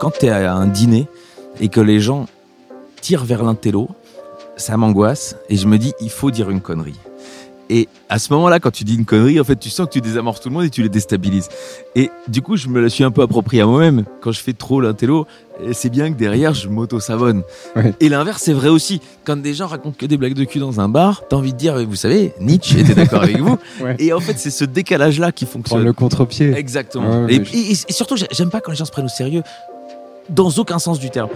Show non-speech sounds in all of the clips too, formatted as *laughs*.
Quand tu es à un dîner et que les gens tirent vers l'intello, ça m'angoisse et je me dis il faut dire une connerie. Et à ce moment-là, quand tu dis une connerie, en fait, tu sens que tu désamorces tout le monde et tu les déstabilises. Et du coup, je me la suis un peu appropriée à moi-même. Quand je fais trop l'intello, et c'est bien que derrière, je m'auto-savonne. Ouais. Et l'inverse, c'est vrai aussi. Quand des gens racontent que des blagues de cul dans un bar, t'as envie de dire, vous savez, Nietzsche était d'accord avec vous. *laughs* Ouais. Et en fait, c'est ce décalage-là qui Prendre fonctionne. le contre-pied. Exactement. Ouais, et, je- et- surtout, j'ai- j'aime pas quand les gens se prennent au sérieux, dans aucun sens du terme.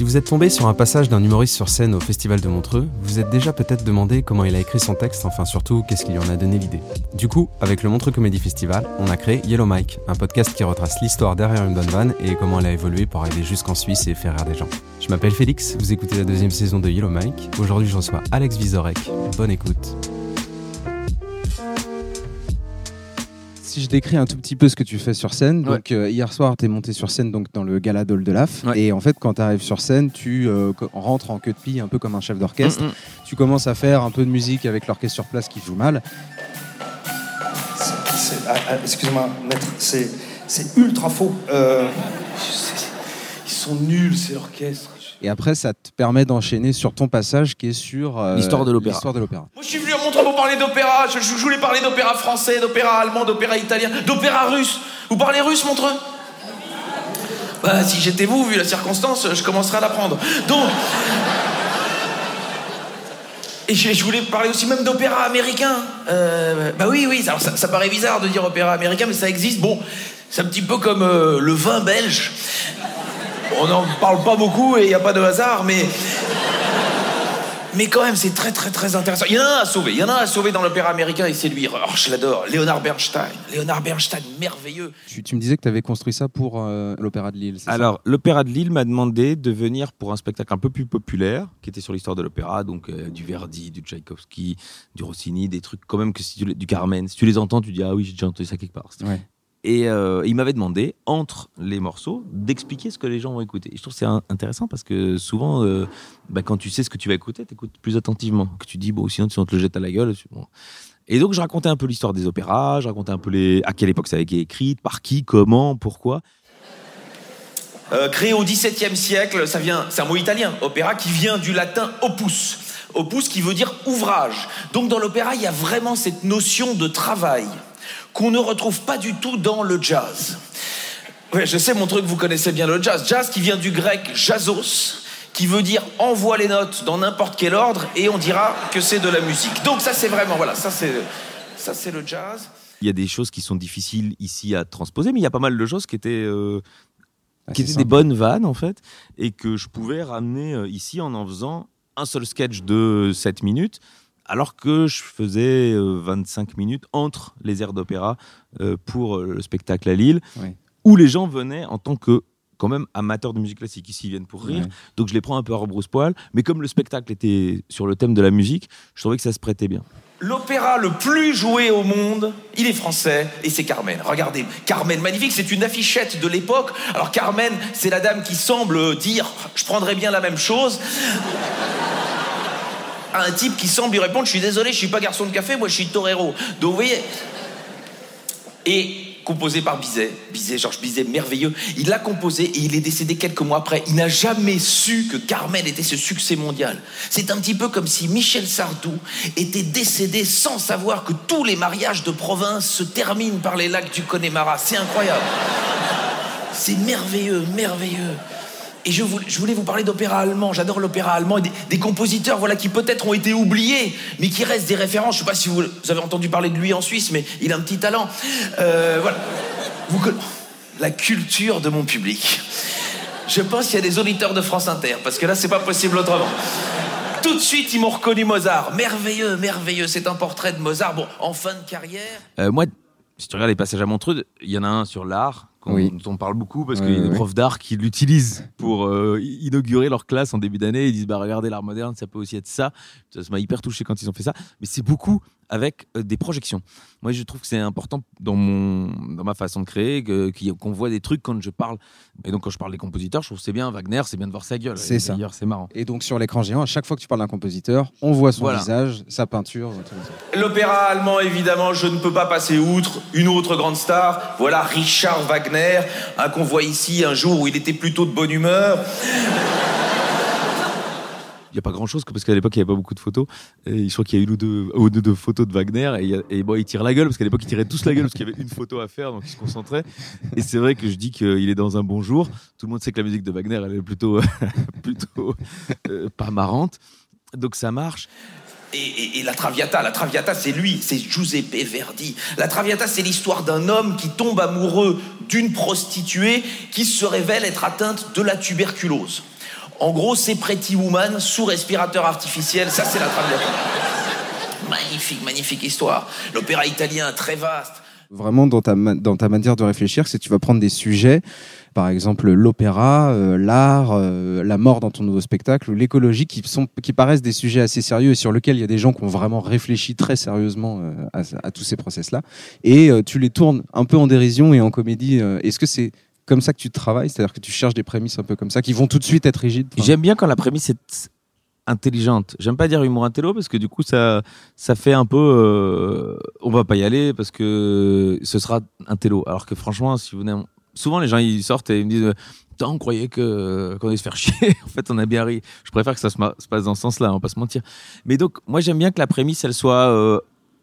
Si vous êtes tombé sur un passage d'un humoriste sur scène au Festival de Montreux, vous êtes déjà peut-être demandé comment il a écrit son texte, enfin surtout qu'est-ce qui lui en a donné l'idée. Du coup, avec le Montreux Comedy Festival, on a créé Yellow Mike, un podcast qui retrace l'histoire derrière une bonne vanne et comment elle a évolué pour arriver jusqu'en Suisse et faire rire des gens. Je m'appelle Félix, vous écoutez la deuxième saison de Yellow Mike. Aujourd'hui, je reçois Alex Vizorek. Bonne écoute. Si je décris un tout petit peu ce que tu fais sur scène, Ouais. donc euh, hier soir tu es monté sur scène donc dans le gala d'Oldelaf Ouais. et en fait quand tu arrives sur scène, tu euh, rentres en queue de pie un peu comme un chef d'orchestre. Mm, mm. Tu commences à faire un peu de musique avec l'orchestre sur place qui joue mal. Ah, ah, Excusez-moi, maître, c'est c'est ultra faux. Euh, c'est- ils sont nuls, c'est l'orchestre. Et après ça te permet d'enchaîner sur ton passage qui est sur euh, L'histoire de l'opéra. l'histoire de l'opéra. Moi, je suis venu à Montreux pour parler d'opéra. Je, je voulais parler d'opéra français, d'opéra allemand, d'opéra italien, d'opéra russe. Vous parlez russe, Montreux? Bah, si j'étais vous, vu la circonstance, je commencerais à l'apprendre. Donc. Et je, je voulais parler aussi même d'opéra américain. Euh, bah oui, oui, alors ça, ça paraît bizarre de dire opéra américain, mais ça existe. Bon, c'est un petit peu comme euh, le vin belge. On n'en parle pas beaucoup et il n'y a pas de hasard, mais. Mais quand même, c'est très très très intéressant. Il y en a un à sauver. Il y en a un à sauver dans l'opéra américain et c'est lui. Oh, je l'adore. Leonard Bernstein. Leonard Bernstein, merveilleux. Tu, tu me disais que tu avais construit ça pour euh, l'opéra de Lille. Alors, l'Opéra de Lille m'a demandé de venir pour un spectacle un peu plus populaire, qui était sur l'histoire de l'opéra, donc euh, du Verdi, du Tchaïkovski, du Rossini, des trucs quand même que si tu les- du Carmen. Si tu les entends, tu dis ah oui, j'ai déjà entendu ça quelque part. Ouais. Et euh, il m'avait demandé, entre les morceaux, d'expliquer ce que les gens vont écouter. Et je trouve c'est intéressant parce que souvent, euh, bah, quand tu sais ce que tu vas écouter, tu écoutes plus attentivement. Que tu dis, bon, sinon, tu on te le jette à la gueule. Et donc, je racontais un peu l'histoire des opéras, je racontais un peu les, à quelle époque ça avait été écrit, par qui, comment, pourquoi. Euh, créé au XVIIe siècle, ça vient, c'est un mot italien, opéra, qui vient du latin opus. Opus qui veut dire ouvrage. Donc dans l'opéra, il y a vraiment cette notion de travail qu'on ne retrouve pas du tout dans le jazz. Ouais, je sais, mon truc, vous connaissez bien le jazz. Jazz qui vient du grec jazzos, qui veut dire envoie les notes dans n'importe quel ordre et on dira que c'est de la musique. Donc ça, c'est vraiment, voilà, ça c'est, ça c'est le jazz. Il y a des choses qui sont difficiles ici à transposer, mais il y a pas mal de choses qui étaient, euh, Ah, qui étaient des bonnes vannes, en fait, et que je pouvais ramener euh, ici en en faisant un seul sketch de 7 minutes, alors que je faisais euh, 25 minutes entre les airs d'opéra euh, pour euh, le spectacle à Lille, Ouais. où les gens venaient en tant que quand même amateurs de musique classique. Ici, ils viennent pour rire, Ouais. donc je les prends un peu à rebrousse-poil, mais comme le spectacle était sur le thème de la musique, je trouvais que ça se prêtait bien. L'opéra le plus joué au monde, il est français et c'est Carmen. Regardez, Carmen, magnifique, c'est une affichette de l'époque. Alors Carmen, c'est la dame qui semble dire je prendrais bien la même chose. À un type qui semble lui répondre je suis désolé, je suis pas garçon de café, moi je suis torero. Donc vous voyez. Et composé par Bizet. Bizet, Georges Bizet, merveilleux. Il l'a composé et il est décédé quelques mois après. Il n'a jamais su que Carmen était ce succès mondial. C'est un petit peu comme si Michel Sardou était décédé sans savoir que tous les mariages de province se terminent par les lacs du Connemara. C'est incroyable. C'est merveilleux, merveilleux. Et je voulais, vous parler d'opéra allemand. J'adore l'opéra allemand et des, compositeurs voilà, qui peut-être ont été oubliés, mais qui restent des références. Je ne sais pas si vous, avez entendu parler de lui en Suisse, mais il a un petit talent. Euh, voilà. La culture de mon public. Je pense qu'il y a des auditeurs de France Inter, parce que là, c'est pas possible autrement. Tout de suite, ils m'ont reconnu Mozart. Merveilleux, merveilleux. C'est un portrait de Mozart. Bon, en fin de carrière. Euh, moi, si tu regardes les passages à Montreux, il y en a un sur l'art, qu'on- Oui. dont on parle beaucoup, parce qu'il y a des profs d'art qui l'utilisent pour euh, inaugurer leur classe en début d'année. Ils disent bah, Regardez l'art moderne, ça peut aussi être ça. Ça ça m'a hyper touché quand ils ont fait ça. Mais c'est beaucoup avec euh, des projections. Moi, je trouve que c'est important dans, mon, dans ma façon de créer que- qu'on voit des trucs quand je parle. Et donc, quand je parle des compositeurs, je trouve que c'est bien. Wagner, c'est bien de voir sa gueule. C'est ça. D'ailleurs, c'est marrant. Et donc sur l'écran géant, à chaque fois que tu parles d'un compositeur, on voit son Voilà. visage, sa peinture. L'opéra allemand, évidemment, je ne peux pas passer outre. Une autre grande star, voilà Richard Wagner, hein, qu'on voit ici un jour où il était plutôt de bonne humeur. Il n'y a pas grand chose parce qu'à l'époque il n'y avait pas beaucoup de photos. Et je crois qu'il y a une ou deux, photos de Wagner et, il bon, il tire la gueule parce qu'à l'époque ils tiraient tous la gueule parce qu'il y avait une photo à faire donc ils se concentraient. Et c'est vrai que je dis qu'il est dans un bon jour. Tout le monde sait que la musique de Wagner elle est plutôt, *laughs* plutôt euh, pas marrante. Donc ça marche. Et, et- et la Traviata, la Traviata, c'est lui, c'est Giuseppe Verdi. La Traviata, c'est l'histoire d'un homme qui tombe amoureux d'une prostituée qui se révèle être atteinte de la tuberculose. En gros, c'est Pretty Woman sous respirateur artificiel. Ça, c'est la Traviata. Magnifique, magnifique histoire. L'opéra italien, très vaste. Vraiment dans ta, dans ta manière de réfléchir, c'est que tu vas prendre des sujets, par exemple l'opéra, euh, l'art, euh, la mort dans ton nouveau spectacle, ou l'écologie, qui, sont, qui paraissent des sujets assez sérieux et sur lesquels il y a des gens qui ont vraiment réfléchi très sérieusement euh, à, à tous ces process-là. Et tu les tournes un peu en dérision et en comédie. Est-ce que c'est comme ça que tu travailles C'est-à-dire que tu cherches des prémices un peu comme ça, qui vont tout de suite être rigides J'aime bien quand la prémisse est intelligente. J'aime pas dire humour intello parce que du coup ça ça fait un peu euh, on va pas y aller parce que ce sera intello. Alors que franchement si vous souvent les gens ils sortent et ils me disent on croyait que qu'on allait se faire chier. *laughs* en fait, on a bien ri. Je préfère que ça se, se passe dans ce sens-là, on va pas se mentir. Mais donc, moi, j'aime bien que la prémisse, elle soit euh,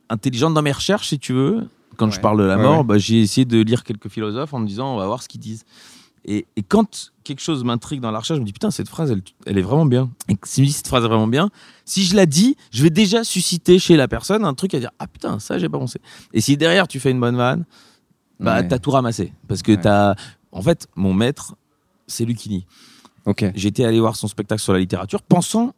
intelligente dans mes recherches, si tu veux. Quand je parle de la mort, ouais. bah, j'ai essayé de lire quelques philosophes en me disant, on va voir ce qu'ils disent. Et, et quand quelque chose m'intrigue dans la recherche, je me dis putain, cette phrase, elle, elle est vraiment bien. Et si cette phrase est vraiment bien, si je la dis, je vais déjà susciter chez la personne un truc à dire ah putain, ça j'ai pas pensé. Et si derrière tu fais une bonne vanne, bah Ouais. t'as tout ramassé parce que t'as, en fait, mon maître, c'est Lucchini. Ok. J'étais allé voir son spectacle sur la littérature, pensant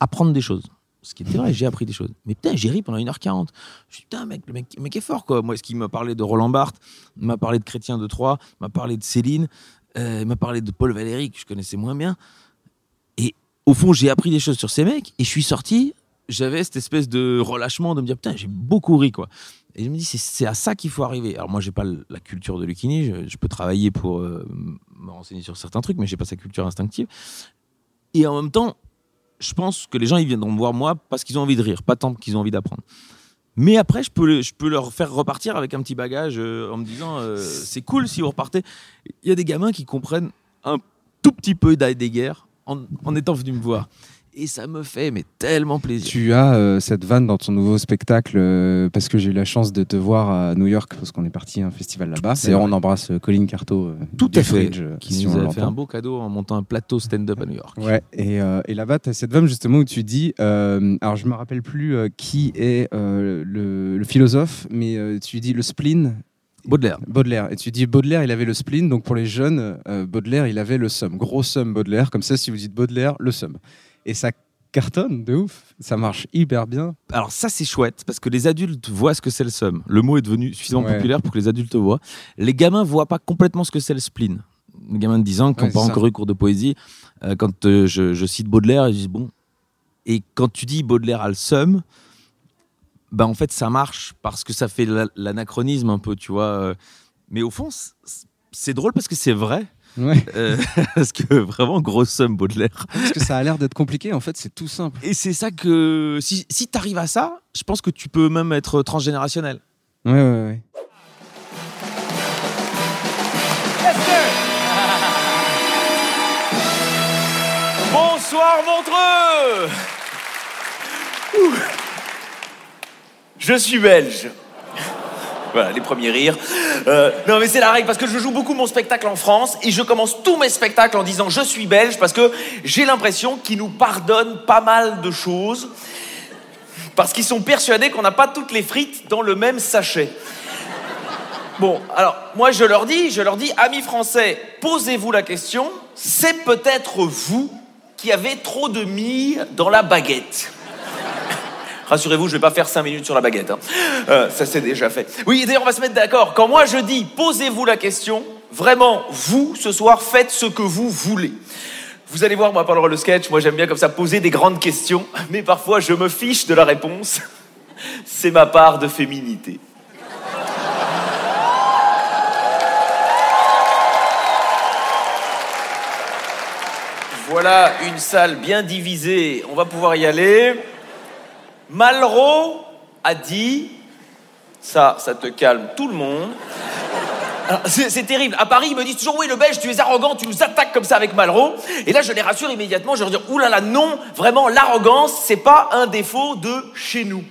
apprendre des choses. Ce qui était vrai, j'ai appris des choses. Mais putain, j'ai ri pendant 1h40. Je putain, mec, le mec, le mec est fort, quoi. Moi, est-ce qu'il m'a parlé de Roland Barthes, m'a parlé de Chrétien de Troyes, m'a parlé de Céline, euh, m'a parlé de Paul Valéry, que je connaissais moins bien. Et au fond, j'ai appris des choses sur ces mecs, et je suis sorti, j'avais cette espèce de relâchement de me dire, putain, j'ai beaucoup ri, quoi. Et je me dis, c'est- à ça qu'il faut arriver. Alors moi, j'ai pas la culture de Lucchini, je, je peux travailler pour euh, me renseigner sur certains trucs, mais j'ai pas sa culture instinctive. Et en même temps, je pense que les gens ils viendront me voir moi parce qu'ils ont envie de rire, pas tant qu'ils ont envie d'apprendre. Mais après, je peux, je peux leur faire repartir avec un petit bagage euh, en me disant euh, c'est cool si vous repartez. Il y a des gamins qui comprennent un tout petit peu d'Heidegger en, en étant venus me voir. Et ça me fait mais tellement plaisir. Tu as euh, cette vanne dans ton nouveau spectacle euh, parce que j'ai eu la chance de te voir à New York parce qu'on est parti à un festival là-bas. C'est on embrasse euh, Colin Carto. euh, Tout à fait. Fridge, Qui si nous a fait un beau cadeau en montant un plateau stand-up à New York. Ouais, et, euh, et là-bas, tu as cette vanne justement où tu dis, euh, alors je me rappelle plus euh, qui est euh, le, le philosophe, mais euh, tu dis le spleen, Baudelaire. Baudelaire. Et tu dis Baudelaire, il avait le spleen, donc pour les jeunes, euh, Baudelaire, il avait le somme. Gros somme Baudelaire, comme ça, si vous dites Baudelaire, le somme. Et ça cartonne de ouf, ça marche hyper bien. Alors ça c'est chouette parce que les adultes voient ce que c'est le somme. Le mot est devenu suffisamment Ouais. populaire pour que les adultes voient. Les gamins voient pas complètement ce que c'est le spleen. Les gamins de 10 ans qui n'ont Ouais, pas ça. encore eu cours de poésie, euh, quand euh, je, je cite Baudelaire, ils disent bon. Et quand tu dis Baudelaire a le somme, bah en fait ça marche parce que ça fait la- l'anachronisme un peu, tu vois. euh. Mais au fond c'est drôle parce que c'est vrai. Euh, *laughs* parce que vraiment, grosse somme, Baudelaire. Parce que ça a l'air d'être compliqué, en fait, c'est tout simple. Et c'est ça que. Si, si tu arrives à ça, je pense que tu peux même être transgénérationnel. Ouais, ouais, ouais. Bonsoir Montreux Je suis belge. Voilà, les premiers rires. Euh, non, mais c'est la règle parce que je joue beaucoup mon spectacle en France et je commence tous mes spectacles en disant je suis belge parce que j'ai l'impression qu'ils nous pardonnent pas mal de choses parce qu'ils sont persuadés qu'on n'a pas toutes les frites dans le même sachet. Bon, alors moi je leur dis, je leur dis, amis français, posez-vous la question, c'est peut-être vous qui avez trop de mie dans la baguette. Rassurez-vous, je vais pas faire 5 minutes sur la baguette. hein. Euh, ça c'est déjà fait. Oui, d'ailleurs, on va se mettre d'accord. Quand moi je dis posez-vous la question, vraiment, vous, ce soir, faites ce que vous voulez. Vous allez voir, moi, pendant le sketch, moi j'aime bien comme ça poser des grandes questions, *laughs* mais parfois je me fiche de la réponse. *laughs* C'est ma part de féminité. Voilà une salle bien divisée. On va pouvoir y aller. Malraux a dit, ça, ça te calme tout le monde. C'est terrible. À Paris, ils me disent toujours oui, le Belge, tu es arrogant, tu nous attaques comme ça avec Malraux. Et là, je les rassure immédiatement. Je leur dis oulala, non, vraiment, l'arrogance, c'est pas un défaut de chez nous.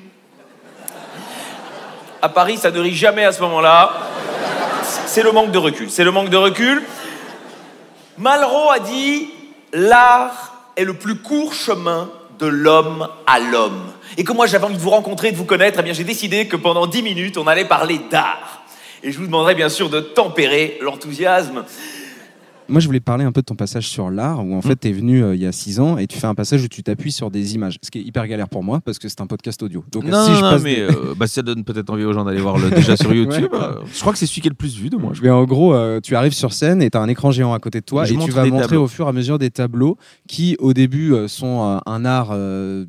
À Paris, ça ne rit jamais à ce moment-là. C'est le manque de recul. C'est le manque de recul. Malraux a dit l'art est le plus court chemin de l'homme à l'homme. Et que moi j'avais envie de vous rencontrer, de vous connaître, eh bien j'ai décidé que pendant 10 minutes on allait parler d'art. Et je vous demanderai bien sûr de tempérer l'enthousiasme. Moi, je voulais parler un peu de ton passage sur l'art, où en fait, tu es venu euh, il y a six ans et tu fais un passage où tu t'appuies sur des images. Ce qui est hyper galère pour moi parce que c'est un podcast audio. Donc, Non, si non, je passe mais des- euh, *laughs* bah, ça donne peut-être envie aux gens d'aller voir le déjà sur *laughs* YouTube. Ouais. Euh, Je crois que c'est celui qui est le plus vu de moi. Mais en gros, tu arrives sur scène et tu as un écran géant à côté de toi Je et tu vas montrer tableaux. au fur et à mesure des tableaux qui, au début, sont un art euh,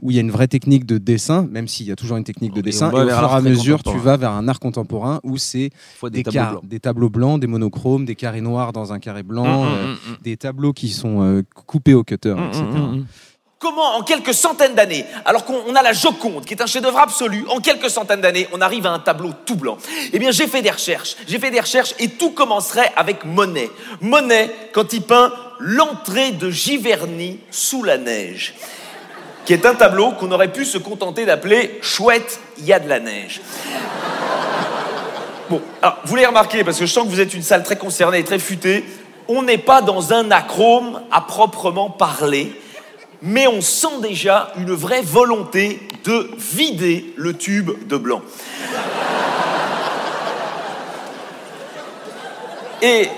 où il y a une vraie technique de dessin, même s'il y a toujours une technique de Et dessin. Et au fur et à mesure, tu vas vers un art contemporain où c'est des, des, tableaux des tableaux blancs, des monochromes, des carrés noirs dans un carré blanc, Hum, hum, euh, hum. des tableaux qui sont euh, coupés au cutter, etc. Comment, en quelques centaines d'années, alors qu'on on a la Joconde, qui est un chef-d'œuvre absolu, en quelques centaines d'années, on arrive à un tableau tout blanc Eh bien, j'ai fait des recherches. J'ai fait des recherches et tout commencerait avec Monet. Monet, quand il peint l'entrée de Giverny sous la neige, qui est un tableau qu'on aurait pu se contenter d'appeler Chouette, il y a de la neige. Bon, vous l'avez remarqué, parce que je sens que vous êtes une salle très concernée et très futée, on n'est pas dans un acrome à proprement parler, mais on sent déjà une vraie volonté de vider le tube de blanc. Et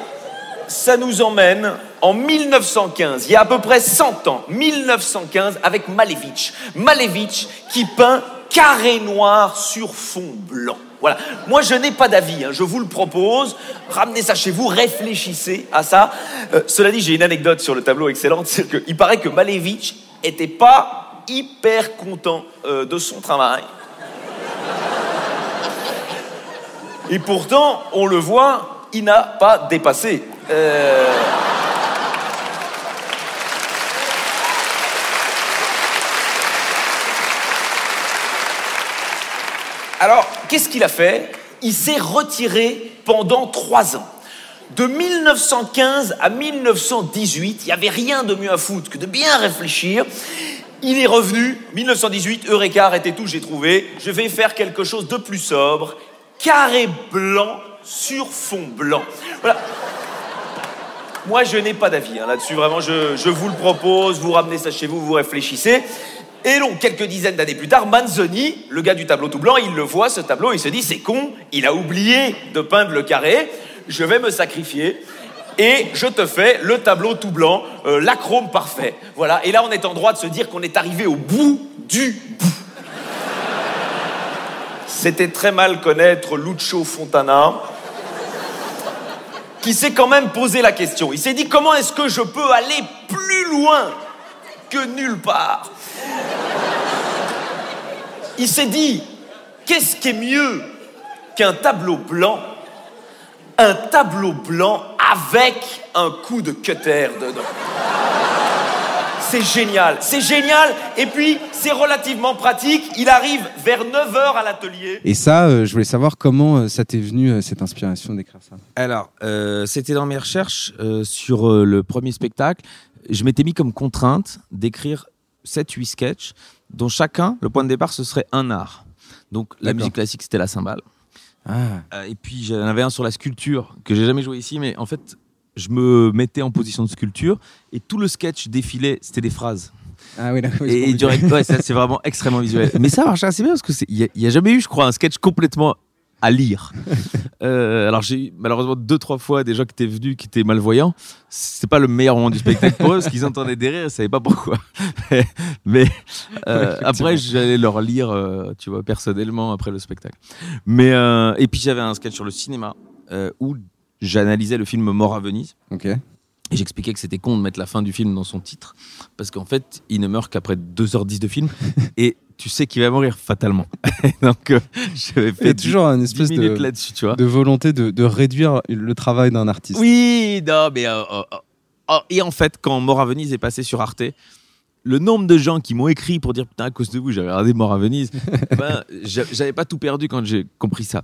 ça nous emmène en 1915, il y a à peu près 100 ans, 1915, avec Malevich. Malevich qui peint carré noir sur fond blanc. Voilà. Moi, je n'ai pas d'avis, hein, je vous le propose. Ramenez ça chez vous, réfléchissez à ça. Euh, cela dit, j'ai une anecdote sur le tableau excellente, c'est qu'il paraît que Malevich était pas hyper content euh, de son travail. Et pourtant, on le voit, il n'a pas dépassé. Euh, Alors, qu'est-ce qu'il a fait? Il s'est retiré pendant trois ans. De 1915 à 1918, il n'y avait rien de mieux à foutre que de bien réfléchir. Il est revenu, 1918, Eureka, arrêtez tout, j'ai trouvé. Je vais faire quelque chose de plus sobre. Carré blanc sur fond blanc. Voilà. Moi, je n'ai pas d'avis hein, là-dessus. Vraiment, je, je vous le propose. Vous ramenez ça chez vous, vous réfléchissez. Et donc, quelques dizaines d'années plus tard, Manzoni, le gars du tableau tout blanc, il le voit, ce tableau, il se dit, c'est con, il a oublié de peindre le carré, je vais me sacrifier. Et je te fais le tableau tout blanc, euh, l'acrome parfait. Voilà. Et là, on est en droit de se dire qu'on est arrivé au bout du bout. C'était très mal connaître Lucio Fontana qui s'est quand même posé la question. Il s'est dit comment est-ce que je peux aller plus loin que nulle part Il s'est dit qu'est-ce qui est mieux qu'un tableau blanc Un tableau blanc avec un coup de cutter dedans? C'est génial, c'est génial. Et puis, c'est relativement pratique. Il arrive vers 9h à l'atelier. Et ça, euh, je voulais savoir comment euh, ça t'est venu, euh, cette inspiration d'écrire ça? Alors, euh, c'était dans mes recherches euh, sur euh, le premier spectacle. Je m'étais mis comme contrainte d'écrire 7-8 sketchs dont chacun, le point de départ, ce serait un art. Donc la musique classique, c'était la cymbale. Ah, Euh, et puis j'en avais un sur la sculpture que j'ai jamais joué ici, mais en fait, je me mettais en position de sculpture et tout le sketch défilait, c'était des phrases. ah oui. Et, et direct, ouais, c'est vraiment extrêmement visuel. *laughs* Mais ça marche assez bien parce que il y y a, jamais eu, je crois, un sketch complètement à lire. *laughs* Euh, alors j'ai eu malheureusement deux trois fois des gens qui étaient venus qui étaient malvoyants. C'est pas le meilleur moment du spectacle pour eux parce qu'ils entendaient des rires, ils savaient pas pourquoi. *laughs* Mais euh, après j'allais leur lire, euh, tu vois, personnellement après le spectacle. Mais et puis j'avais un sketch sur le cinéma où j'analysais le film Mort à Venise. Ok. Et j'expliquais que c'était con de mettre la fin du film dans son titre, parce qu'en fait, il ne meurt qu'après 2h10 de film, *laughs* et tu sais qu'il va mourir fatalement. *laughs* Donc, euh, j'avais Il y a fait toujours une 10 espèce de, là-dessus, tu vois. de volonté de, de réduire le travail d'un artiste. Oui, non, mais... euh, euh, euh, et en fait, quand Mort à Venise est passé sur Arte, le nombre de gens qui m'ont écrit pour dire putain à cause de vous j'avais regardé Mort à Venise, *laughs* ben, j'a- j'avais pas tout perdu quand j'ai compris ça.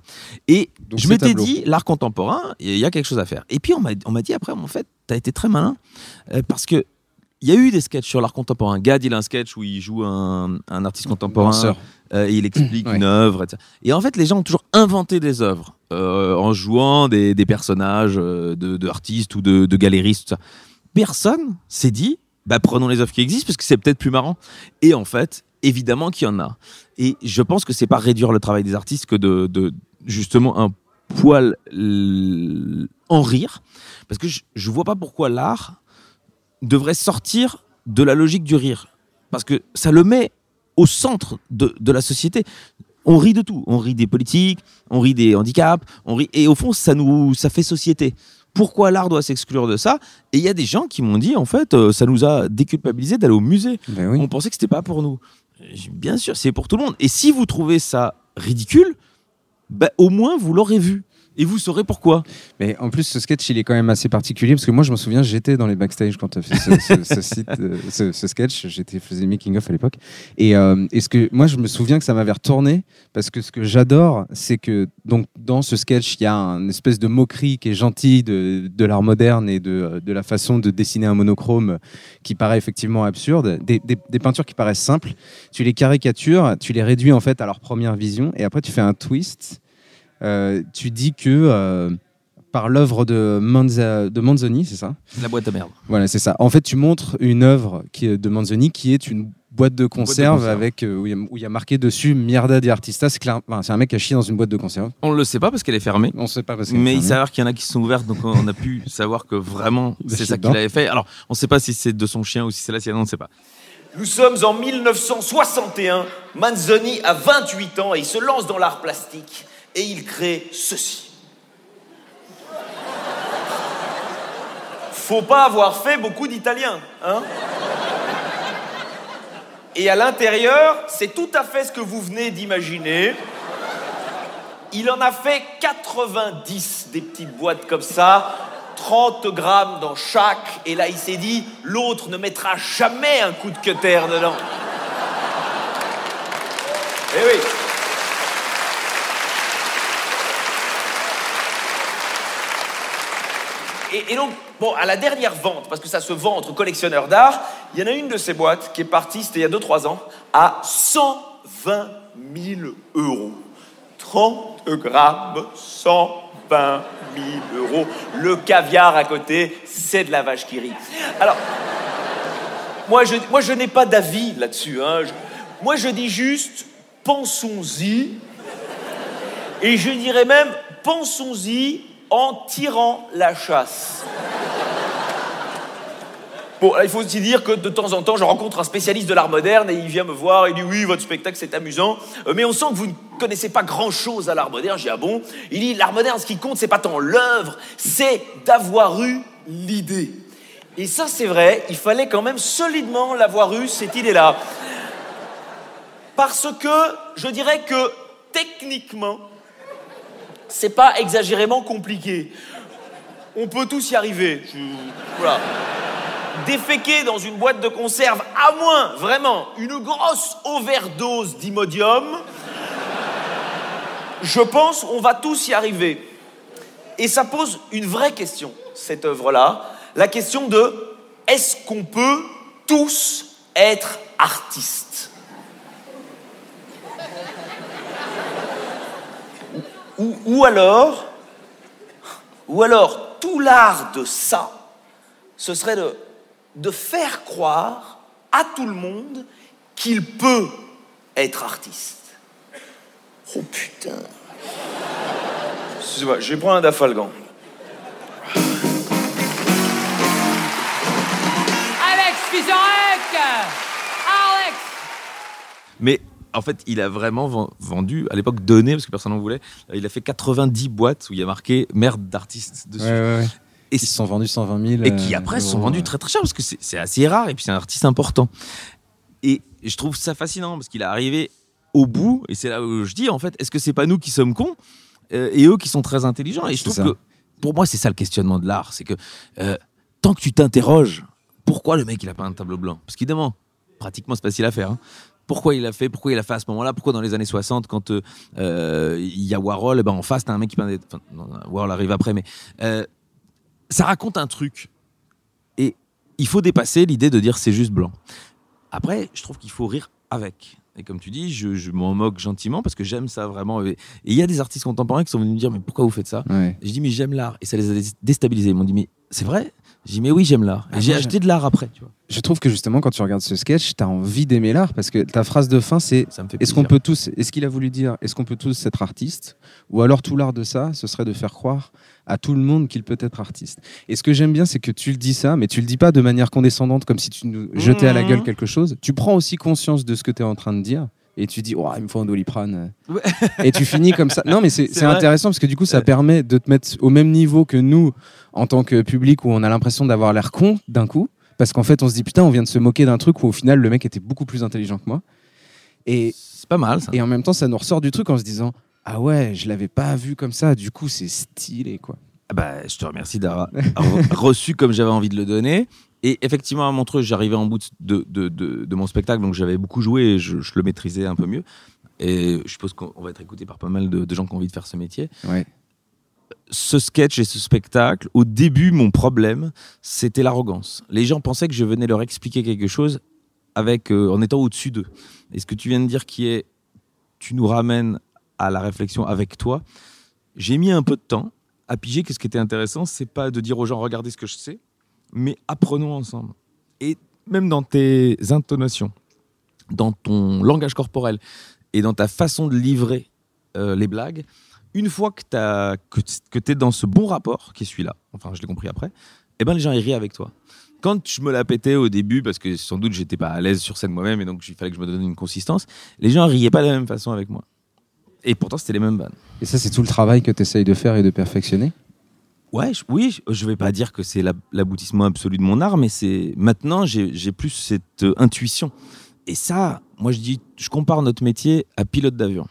Et Donc, je m'étais dit l'art contemporain, il y a quelque chose à faire. Et puis on m'a dit après en fait t'as été très malin euh, parce que il y a eu des sketchs sur l'art contemporain. Gad il a un sketch où il joue un, un artiste contemporain euh, et il explique Ouais. une œuvre. etc. Et en fait les gens ont toujours inventé des œuvres euh, en jouant des, des personnages euh, de, ou de, de galéristes. Tout ça. Personne s'est dit bah, prenons les œuvres qui existent parce que c'est peut-être plus marrant. Et en fait, évidemment qu'il y en a. Et je pense que c'est pas réduire le travail des artistes que de, justement un poil en rire. Parce que je, je vois pas pourquoi l'art devrait sortir de la logique du rire. Parce que ça le met au centre de, de la société. On rit de tout. On rit des politiques, on rit des handicaps, on rit. Et au fond, ça nous, ça fait société. Pourquoi l'art doit s'exclure de ça Et il y a des gens qui m'ont dit, en fait, euh, ça nous a déculpabilisé d'aller au musée. Ben oui. On pensait que c'était pas pour nous. Bien sûr, c'est pour tout le monde. Et si vous trouvez ça ridicule, bah, au moins vous l'aurez vu. Et vous saurez pourquoi. Mais en plus, ce sketch, il est quand même assez particulier parce que moi, je me souviens, j'étais dans les backstage quand tu as fait euh, ce, sketch. J'étais faisais making of à l'époque. Et, euh, et ce que moi, je me souviens que ça m'avait retourné parce que ce que j'adore, c'est que donc dans ce sketch, il y a une espèce de moquerie qui est gentille de, de l'art moderne et de, de la façon de dessiner un monochrome qui paraît effectivement absurde. Des, des- des peintures qui paraissent simples, tu les caricatures, tu les réduis en fait à leur première vision, et après tu fais un twist. Euh, tu dis que euh, par l'œuvre de, Manza- de Manzoni, c'est ça? La boîte à merde. Voilà, c'est ça. En fait, tu montres une œuvre qui est de Manzoni qui est une boîte de conserve, conserve. avec euh, où il y a- y, marqué dessus Mierda di Artista. C'est clair- enfin, c'est un mec qui a chié dans une boîte de conserve. On ne le sait pas parce qu'elle est fermée. On sait pas parce que Mais il s'avère qu'il y en a qui sont ouvertes, donc on a pu *laughs* savoir que vraiment c'est ça dedans. qu'il avait fait. Alors, on ne sait pas si c'est de son chien ou si c'est la sienne, on ne sait pas. Nous sommes en 1961. Manzoni a 28 ans et il se lance dans l'art plastique et il crée ceci. Faut pas avoir fait beaucoup d'italien, hein Et à l'intérieur, c'est tout à fait ce que vous venez d'imaginer. Il en a fait 90 des petites boîtes comme ça, 30 grammes dans chaque, et là il s'est dit, l'autre ne mettra jamais un coup de cutter dedans. Eh oui. Et, donc, bon, à la dernière vente, parce que ça se vend entre collectionneurs d'art, il y en a une de ces boîtes qui est partie, c'était il y a 2-3 ans, à 120 000 euros. 30 grammes, 120 000 euros. Le caviar à côté, c'est de la vache qui rit. Alors, moi, je, moi, je n'ai pas d'avis là-dessus. hein. Moi, je dis juste, pensons-y. Et je dirais même, pensons-y en tirant la chasse. Bon, il faut aussi dire que de temps en temps, je rencontre un spécialiste de l'art moderne et il vient me voir et il dit oui, votre spectacle c'est amusant, euh, mais on sent que vous ne connaissez pas grand-chose à l'art moderne. J'ai dit ah bon? Il dit l'art moderne, ce qui compte, c'est pas tant l'œuvre, c'est d'avoir eu l'idée. Et ça, c'est vrai, il fallait quand même solidement l'avoir eu cette idée-là, parce que je dirais que techniquement, c'est pas exagérément compliqué. On peut tous y arriver. Voilà déféquer dans une boîte de conserve, à moins, vraiment, une grosse overdose d'imodium, je pense on va tous y arriver. Et ça pose une vraie question, cette œuvre-là, la question de est-ce qu'on peut tous être artistes? Ou, ou alors, ou alors tout l'art de ça, ce serait de, de faire croire à tout le monde qu'il peut être artiste. Oh putain. Excusez-moi, je vais prendre un dafalgan. Alex Vizorek Alex Mais en fait, il a vraiment ven- vendu, à l'époque donné, parce que personne n'en voulait, euh, il a fait 90 boîtes où il y a marqué merde d'artiste dessus. Ouais, ouais, ouais. Et, Ils se sont vendus 120 000. et qui euh, après se sont vendus très très cher parce que c'est assez rare et puis c'est un artiste important. Et je trouve ça fascinant parce qu'il est arrivé au bout et c'est là où je dis en fait, est-ce que c'est pas nous qui sommes cons euh, et eux qui sont très intelligents Et je trouve ça. que pour moi, c'est ça le questionnement de l'art, c'est que euh, tant que tu t'interroges, pourquoi le mec il a pas un tableau blanc? Parce qu'évidemment, pratiquement c'est facile à faire. hein. Pourquoi il l'a fait Pourquoi il l'a fait à ce moment-là Pourquoi dans les années 60, quand euh, euh, il y a Warhol, eh ben en face t'as un mec qui peint des... enfin, non, Warhol arrive après, mais euh, ça raconte un truc. Et il faut dépasser l'idée de dire c'est juste blanc. Après, je trouve qu'il faut rire avec. Et comme tu dis, je, je m'en moque gentiment parce que j'aime ça vraiment. Et il y a des artistes contemporains qui sont venus me dire mais pourquoi vous faites ça? Ouais. et je dis, mais j'aime l'art. Et ça les a dé- déstabilisés. Ils m'ont dit, mais c'est vrai? Je dis, mais oui, j'aime l'art. Et Ah, j'ai acheté de l'art après. Tu vois. Je trouve que justement, quand tu regardes ce sketch, tu as envie d'aimer l'art parce que ta phrase de fin, c'est Ça me fait Est-ce qu'on peut tous, est-ce qu'il a voulu dire, est-ce qu'on peut tous être artistes? Ou alors tout l'art de ça, ce serait de faire croire à tout le monde qu'il peut être artiste. Et ce que j'aime bien, c'est que tu le dis ça, mais tu le dis pas de manière condescendante, comme si tu nous jetais à la Mhm. gueule quelque chose. Tu prends aussi conscience de ce que tu es en train de dire. Et tu dis, oh, il me faut un doliprane. Ouais. Et tu finis comme ça. *laughs* Non, mais c'est intéressant parce que du coup, ça Ouais. permet de te mettre au même niveau que nous, en tant que public, où on a l'impression d'avoir l'air con d'un coup. Parce qu'en fait, on se dit, putain, on vient de se moquer d'un truc où au final, le mec était beaucoup plus intelligent que moi. Et C'est pas mal, ça. et en même temps, ça nous ressort du truc en se disant Ah ouais, je l'avais pas vu comme ça, du coup, c'est stylé, quoi. Ah Bah, je te remercie d'avoir *laughs* re- reçu comme j'avais envie de le donner. Et effectivement, à Montreux, j'arrivais en bout de, de, de, de mon spectacle, donc j'avais beaucoup joué et je, je le maîtrisais un peu mieux. Et je suppose qu'on va être écouté par pas mal de, de gens qui ont envie de faire ce métier. Ouais. ce sketch et ce spectacle, au début, mon problème, c'était l'arrogance. Les gens pensaient que je venais leur expliquer quelque chose avec, euh, en étant au-dessus d'eux. Et ce que tu viens de dire qui est, tu nous ramènes à la réflexion avec toi, j'ai mis un peu de temps à piger que ce qui était intéressant, c'est pas de dire aux gens, regardez ce que je sais, mais apprenons ensemble. Et même dans tes intonations, dans ton langage corporel et dans ta façon de livrer euh, les blagues, une fois que tu es dans ce bon rapport, qui est celui-là, enfin je l'ai compris après, eh ben les gens rient avec toi. Quand je me la pétais au début, parce que sans doute j'étais pas à l'aise sur scène moi-même et donc il fallait que je me donne une consistance, les gens riaient pas de la même façon avec moi. Et pourtant c'était les mêmes vannes. Et ça, c'est tout le travail que tu essayes de faire et de perfectionner. Ouais, je- oui, je- je vais pas dire que c'est l'ab- l'aboutissement absolu de mon art, mais c'est maintenant j'ai j'ai plus cette euh, intuition. Et ça, moi je dis, je compare notre métier à pilote d'avion.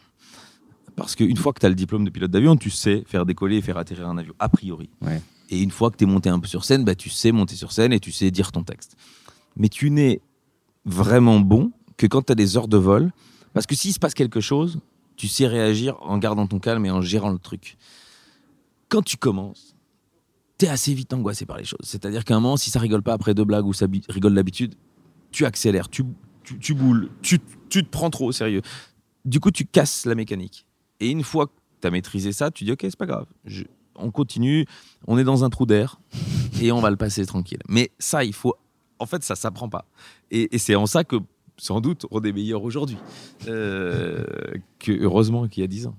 Parce qu'une fois que tu as le diplôme de pilote d'avion, tu sais faire décoller et faire atterrir un avion, a priori. Ouais. Et une fois que tu es monté un peu sur scène, bah, tu sais monter sur scène et tu sais dire ton texte. Mais tu n'es vraiment bon que quand tu as des heures de vol. Parce que s'il se passe quelque chose, tu sais réagir en gardant ton calme et en gérant le truc. Quand tu commences, t'es assez vite angoissé par les choses. C'est-à-dire qu'à un moment, si ça rigole pas après deux blagues ou ça rigole d'habitude, tu accélères, tu, tu, boules, tu, tu te prends trop au sérieux. Du coup, tu casses la mécanique. Et une fois que tu as maîtrisé ça, tu dis ok, c'est pas grave. On continue, on est dans un trou d'air et on va le passer tranquille. Mais ça, il faut. En fait, ça s'apprend pas. Et c'est en ça que, sans doute, on est meilleur aujourd'hui. Euh, que, heureusement qu'il y a 10 ans.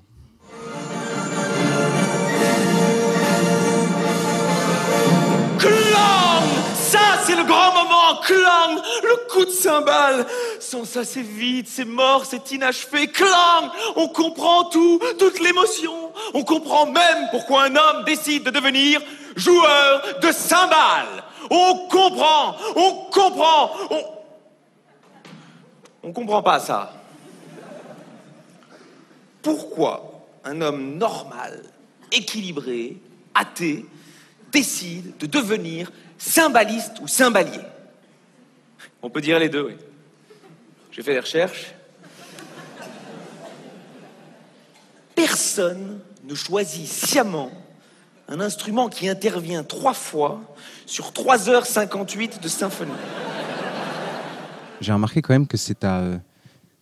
Clang Ça, c'est le grand moment Clang Le coup de cymbale Sans ça, c'est vide, c'est mort, c'est inachevé. Clang On comprend tout, toute l'émotion. On comprend même pourquoi un homme décide de devenir joueur de cymbales. On comprend On comprend On... On comprend pas ça. Pourquoi un homme normal, équilibré, athée, décide de devenir cymbaliste ou cymbalier. On peut dire les deux, oui. J'ai fait des recherches. Personne ne choisit sciemment un instrument qui intervient trois fois sur 3h58 de symphonie. J'ai remarqué quand même que c'est ta,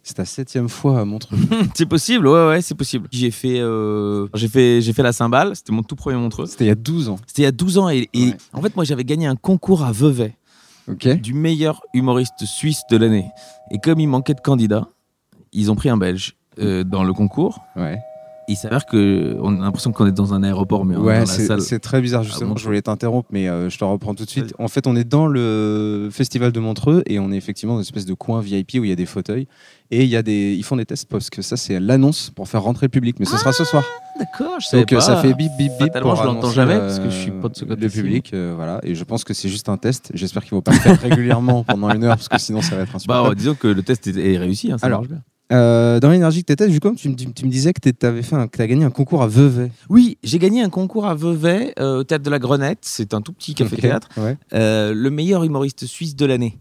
c'est ta septième fois à Montreux. *laughs* c'est possible, ouais, ouais, c'est possible. J'ai fait, euh, j'ai fait, j'ai fait la cymbale. C'était mon tout premier Montreux. C'était il y a 12 ans. C'était il y a 12 ans et, et Ouais. en fait, moi, j'avais gagné un concours à Vevey du meilleur humoriste suisse de l'année. Et comme il manquait de candidats, ils ont pris un Belge euh, dans le concours. Ouais. Il s'avère que on a l'impression qu'on est dans un aéroport, mais Ouais, c'est salle. très bizarre justement. Montreux. je voulais t'interrompre, mais euh, je te reprends tout de suite. En fait, on est dans le festival de Montreux et on est effectivement dans une espèce de coin VIP où il y a des fauteuils et il y a des, ils font des tests parce que ça c'est l'annonce pour faire rentrer le public. Mais ce sera ce soir. D'accord, je savais Donc euh, pas. ça fait bip bip bip. Pour je l'entends jamais, parce que je suis pas de ce euh, côté-ci. Le public, euh, voilà. Et je pense que c'est juste un test. J'espère qu'ils vont pas le faire *laughs* régulièrement pendant une heure parce que sinon ça va être Bah, insupportable. ouais, disons que le test est, est réussi. hein, ça Alors, marche bien. Euh, dans l'énergie que tu, dis- tu me disais que tu avais fait, un, que t'as gagné un concours à Vevey. Oui, j'ai gagné un concours à Vevey euh, au théâtre de la Grenette. C'est un tout petit café-théâtre. Ouais. Euh, le meilleur humoriste suisse de l'année.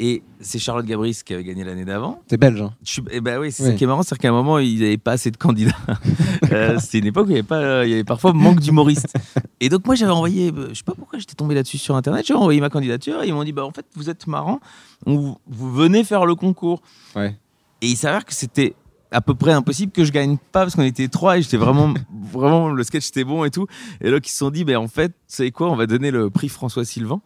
Et c'est Charlotte Gabris qui avait gagné l'année d'avant. T'es belge. Hein. Je suis- eh ben oui, c'est Oui. ça qui est marrant, c'est qu'à un moment, ils n'avaient pas assez de candidats. *laughs* Euh, C'était une époque où il y avait, pas, il y avait parfois manque d'humoristes. Et donc, moi, j'avais envoyé, je sais pas pourquoi j'étais tombé là-dessus sur Internet, j'ai envoyé ma candidature et ils m'ont dit, bah, en fait, vous êtes marrant, vous, vous venez faire le concours. Ouais. Et il s'avère que c'était à peu près impossible que je gagne pas parce qu'on était trois et j'étais vraiment, *laughs* vraiment, le sketch était bon et tout. Et là, ils se sont dit, ben en fait, savez quoi, on va donner le prix François Sylvain,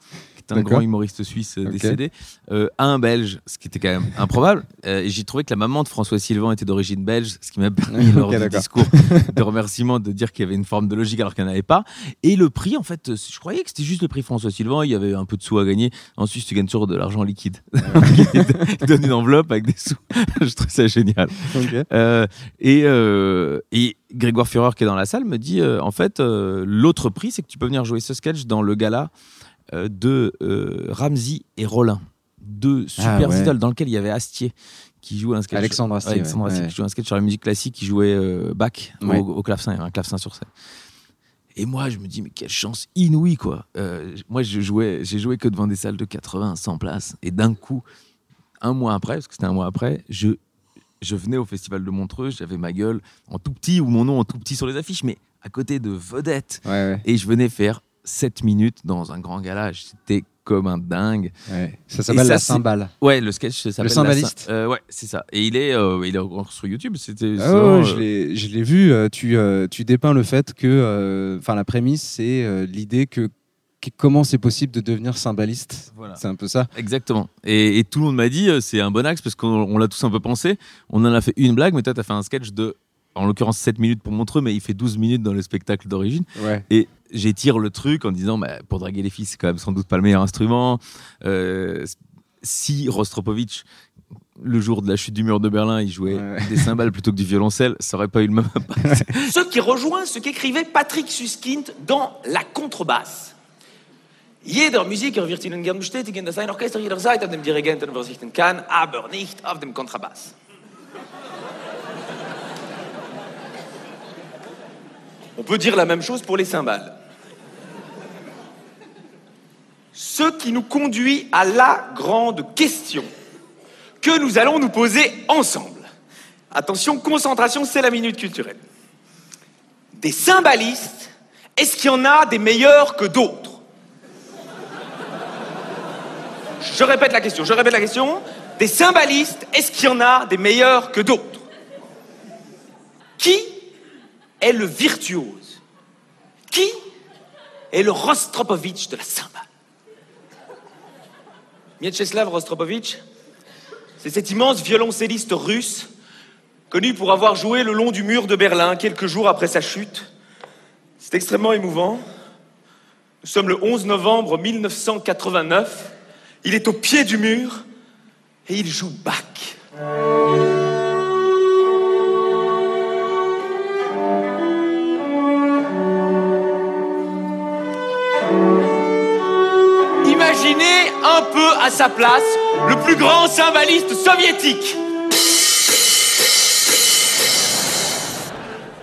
est un grand humoriste suisse euh, décédé, euh, à un Belge, ce qui était quand même improbable. Euh, et j'ai trouvé que la maman de François Sylvain était d'origine belge, ce qui m'a *laughs* permis, lors du discours *laughs* de remerciement, de dire qu'il y avait une forme de logique alors qu'il n'y en avait pas. Et le prix, en fait, euh, je croyais que c'était juste le prix François Sylvain, il y avait un peu de sous à gagner. En Suisse, tu gagnes toujours de l'argent liquide. il *laughs* donne une enveloppe avec des sous. je trouve ça génial. Euh, et, euh, et Grégoire Führer, qui est dans la salle, me dit euh, en fait, euh, l'autre prix, c'est que tu peux venir jouer ce sketch dans le gala euh, de euh, Ramsey et Rollin. Deux super Ah ouais. idoles dans lequel il y avait Astier qui jouait un sketch. Alexandre Astier, Ouais, Alexandre ouais. Astier Ouais. qui un sketch sur la musique classique, qui jouait euh, Bach au- clavecin, il y avait un clavecin sur scène. Et moi, je me dis, mais quelle chance inouïe, quoi. Euh, moi, je jouais, j'ai joué que devant des salles de 80, 100 places. Et d'un coup, un mois après, parce que c'était un mois après, je, je venais au festival de Montreux, j'avais ma gueule en tout petit ou mon nom en tout petit sur les affiches, mais à côté de vedettes. Ouais, ouais, Et je venais faire 7 minutes dans un grand gala. J'étais comme un dingue. ouais. Ça s'appelle la cymbale. Ouais, le sketch ça s'appelle. La cymbaliste Cym- euh, Ouais, c'est ça. Et il est, euh, il est encore sur YouTube. C'était. Ah ouais, euh, l'ai- je l'ai vu. tu, tu dépeins le fait que, enfin, la prémisse, c'est l'idée que, que comment c'est possible de devenir cymbaliste. Voilà. C'est un peu ça. Exactement. Et, et tout le monde m'a dit, c'est un bon axe parce qu'on on l'a tous un peu pensé. On en a fait une blague, mais toi, tu as fait un sketch de, en l'occurrence, 7 minutes pour Montreux, mais il fait 12 minutes dans le spectacle d'origine. Ouais. Et j'étire le truc en disant, bah, pour draguer les filles, c'est quand même sans doute pas le meilleur instrument. Euh, si Rostropovitch, le jour de la chute du mur de Berlin, il jouait Ouais. des cymbales plutôt que du violoncelle, ça aurait pas eu le même impact. *laughs* Ce qui rejoint ce qu'écrivait Patrick Suskind dans La contrebasse. Jeder Musiker wird Ihnen gern bestätigen, dass ein Orchester jederzeit auf dem Dirigenten verzichten kann, aber nicht auf dem Kontrabass. On peut dire la même chose pour les cymbales. Ce qui nous conduit à la grande question que nous allons nous poser ensemble. Attention, concentration, c'est la minute culturelle. Des cymbalistes, est-ce qu'il y en a des meilleurs que d'autres? Je répète la question, je répète la question. Des cymbalistes, est-ce qu'il y en a des meilleurs que d'autres? Qui est le virtuose Qui est le Rostropovitch de la cymbale Mieczysław Rostropovitch, c'est cet immense violoncelliste russe, connu pour avoir joué le long du mur de Berlin quelques jours après sa chute. C'est extrêmement émouvant. Nous sommes le 11 novembre 1989. Il est au pied du mur et il joue Bach. Imaginez un peu à sa place le plus grand cymbaliste soviétique.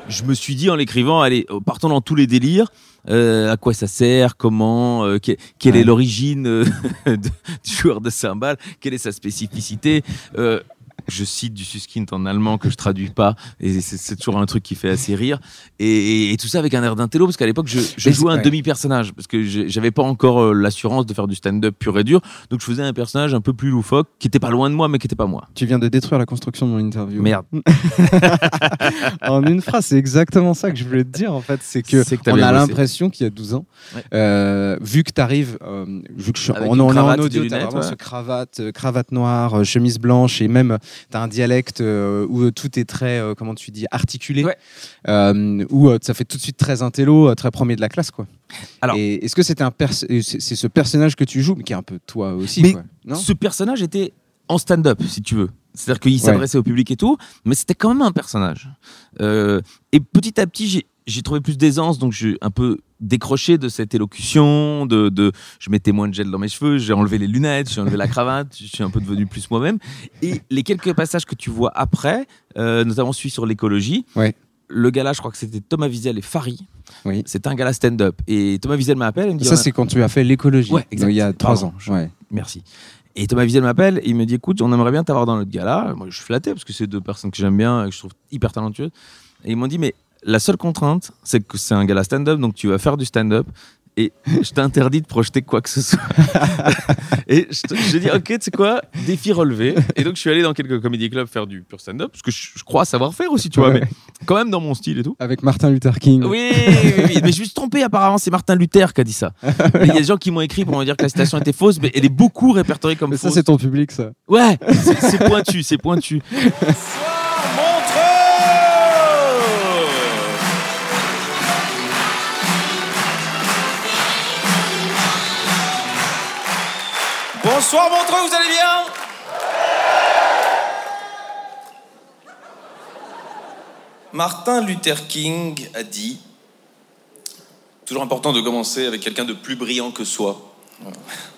je me suis dit en l'écrivant, allez, partons dans tous les délires. Euh, à quoi ça sert Comment euh, que- Quelle est l'origine euh, *laughs* du joueur de cymbales Quelle est sa spécificité Euh, *laughs* je cite du Suskind en allemand que je traduis pas, et c'est- toujours un truc qui fait assez rire. Et, et- et tout ça avec un air d'intello, parce qu'à l'époque, je, je jouais un demi-personnage, parce que j'avais pas encore euh, l'assurance de faire du stand-up pur et dur, donc je faisais un personnage un peu plus loufoque, qui était pas loin de moi, mais qui était pas moi. Tu viens de détruire la construction de mon interview. Merde. *laughs* en une phrase, c'est exactement ça que je voulais te dire en fait. C'est que, on a l'impression qu'il y a 12 ans, Ouais. euh, vu que tu arrives, vu que je on, est en audio, t'as vraiment ouais. ce cravate, euh, cravate noire, euh, chemise blanche et même as un dialecte euh, où euh, tout est très, euh, comment tu dis, articulé, Ouais. où ça fait tout de suite très intello, très premier de la classe quoi. Alors- et est-ce que c'était un c'est ce personnage que tu joues, mais qui est un peu toi aussi, Mais quoi, non? Ce personnage était en stand-up, si tu veux. C'est-à-dire qu'il Ouais. s'adressait au public et tout, mais c'était quand même un personnage. Euh, et petit à petit, j'ai- trouvé plus d'aisance, donc j'ai un peu décroché de cette élocution, de, de je mettais moins de gel dans mes cheveux, j'ai enlevé les lunettes, j'ai enlevé la cravate, *laughs* je suis un peu devenu plus moi-même. Et les quelques passages que tu vois après, euh, notamment celui sur l'écologie, Ouais. le gars-là, je crois que c'était Thomas Wiesel et Fari. Oui. C'était un gars-là stand-up. Et Thomas Wiesel m'appelle et me dit Ça c'est quand tu as fait l'écologie, Ouais, il y a trois ans. je- Ouais. Merci. Et Thomas Wiesel m'appelle et il me dit écoute, on aimerait bien t'avoir dans notre gala. Moi, je suis flatté parce que c'est deux personnes que j'aime bien et que je trouve hyper talentueuses. Et ils m'ont dit mais la seule contrainte, c'est que c'est un gala stand-up, donc tu vas faire du stand-up. Et je t'interdis de projeter quoi que ce soit. *laughs* et j'ai dit, ok, tu sais quoi, défi relevé. Et donc, je suis allé dans quelques comédie clubs faire du pur stand-up, parce que je, je crois savoir faire aussi, tu vois, Ouais. mais quand même dans mon style et tout. Avec Martin Luther King. Oui, oui, oui, mais je me suis trompé apparemment, c'est Martin Luther qui a dit ça. *laughs* Il y a des gens qui m'ont écrit pour me dire que la citation était fausse, mais elle est beaucoup répertoriée comme Mais ça c'est ton public ça. Ouais, c'est pointu, c'est pointu. *laughs* Bonsoir Montreux, vous allez bien? Martin Luther King a dit Toujours important de commencer avec quelqu'un de plus brillant que soi.